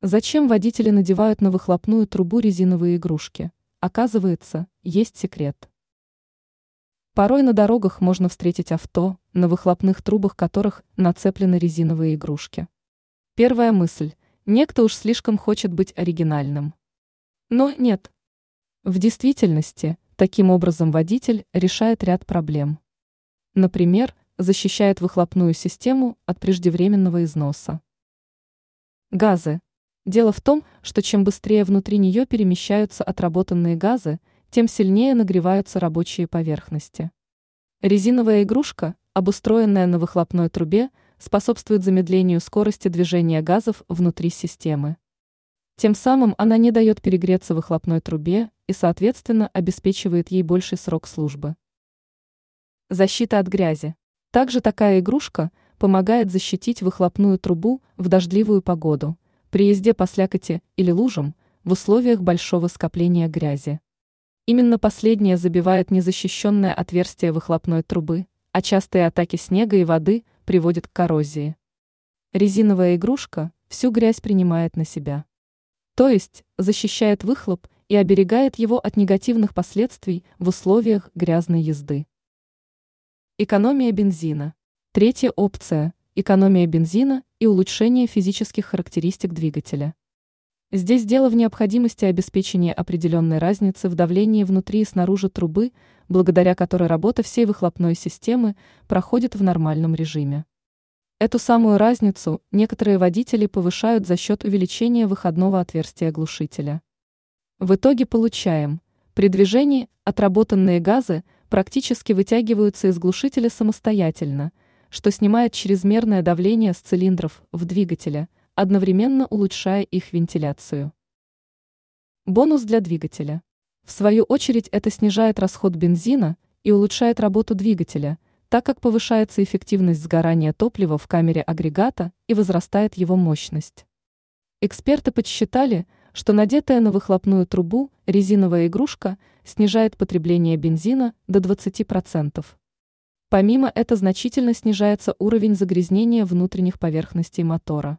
Зачем водители надевают на выхлопную трубу резиновые игрушки? Оказывается, есть секрет. Порой на дорогах можно встретить авто, на выхлопных трубах которых нацеплены резиновые игрушки. Первая мысль – некто уж слишком хочет быть оригинальным. Но нет. В действительности, таким образом водитель решает ряд проблем. Например, защищает выхлопную систему от преждевременного износа. Газы Дело в том, что чем быстрее внутри нее перемещаются отработанные газы, тем сильнее нагреваются рабочие поверхности. Резиновая игрушка, обустроенная на выхлопной трубе, способствует замедлению скорости движения газов внутри системы. Тем самым она не дает перегреться выхлопной трубе и, соответственно, обеспечивает ей больший срок службы. Защита от грязи. Также такая игрушка помогает защитить выхлопную трубу в дождливую погоду – при езде по слякоти или лужам в условиях большого скопления грязи. Именно последнее забивает незащищенное отверстие выхлопной трубы, а частые атаки снега и воды приводят к коррозии. Резиновая игрушка всю грязь принимает на себя. То есть защищает выхлоп и оберегает его от негативных последствий в условиях грязной езды. Экономия бензина. Третья опция – экономия бензина и улучшение физических характеристик двигателя. Здесь дело в необходимости обеспечения определенной разницы в давлении внутри и снаружи трубы, благодаря которой работа всей выхлопной системы проходит в нормальном режиме. Эту самую разницу некоторые водители повышают за счет увеличения выходного отверстия глушителя. В итоге получаем, при движении отработанные газы практически вытягиваются из глушителя самостоятельно – что снимает чрезмерное давление с цилиндров в двигателе, одновременно улучшая их вентиляцию. Бонус для двигателя. В свою очередь это снижает расход бензина и улучшает работу двигателя, так как повышается эффективность сгорания топлива в камере агрегата и возрастает его мощность. Эксперты подсчитали, что надетая на выхлопную трубу резиновая игрушка снижает потребление бензина до 20%. Помимо этого значительно снижается уровень загрязнения внутренних поверхностей мотора.